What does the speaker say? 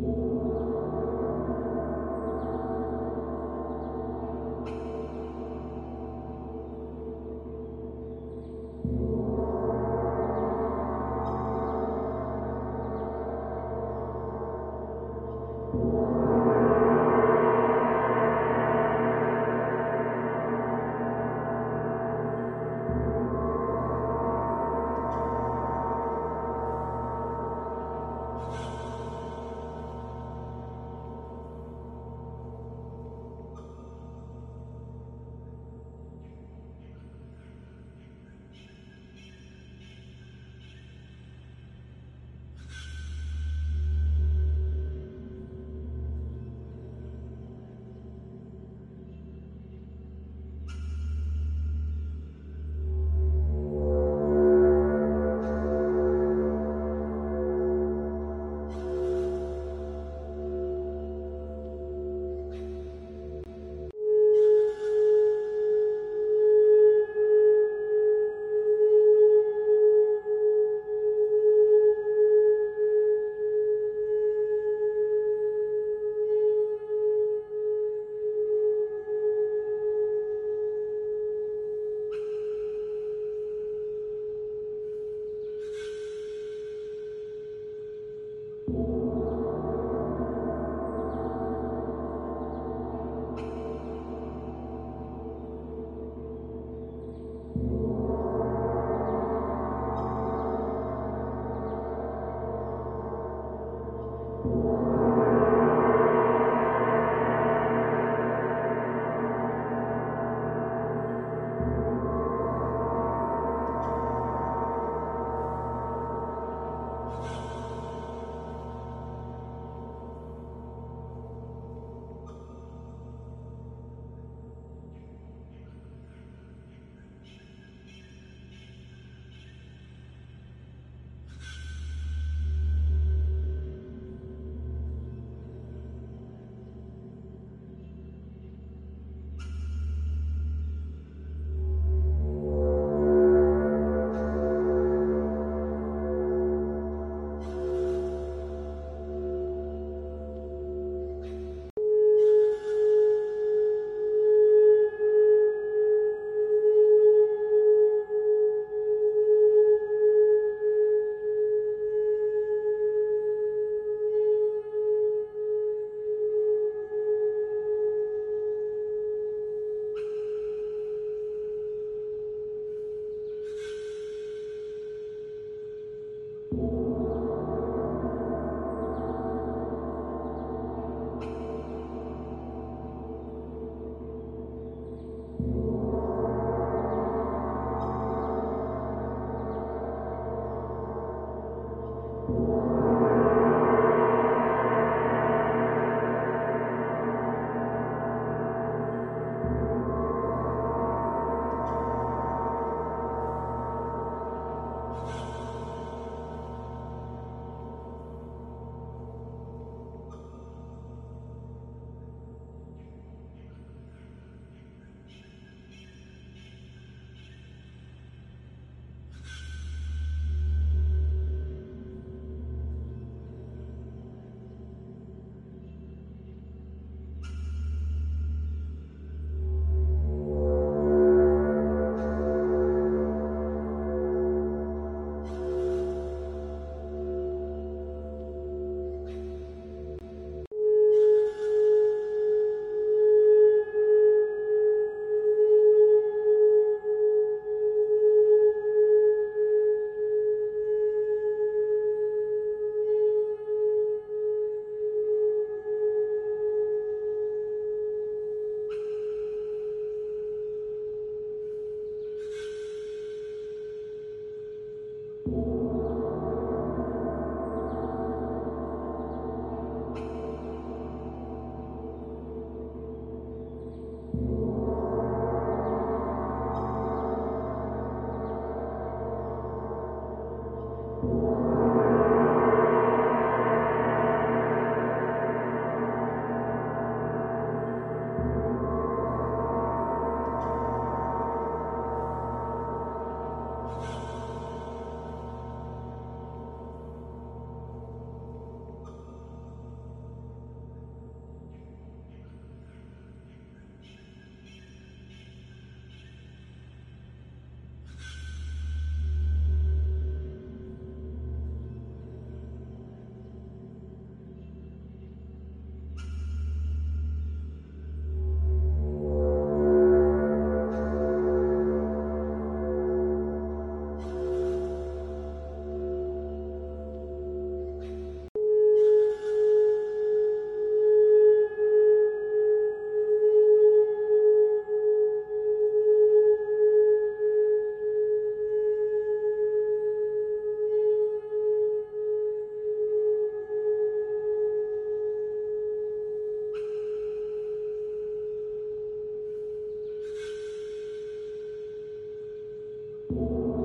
あ!あ! あ!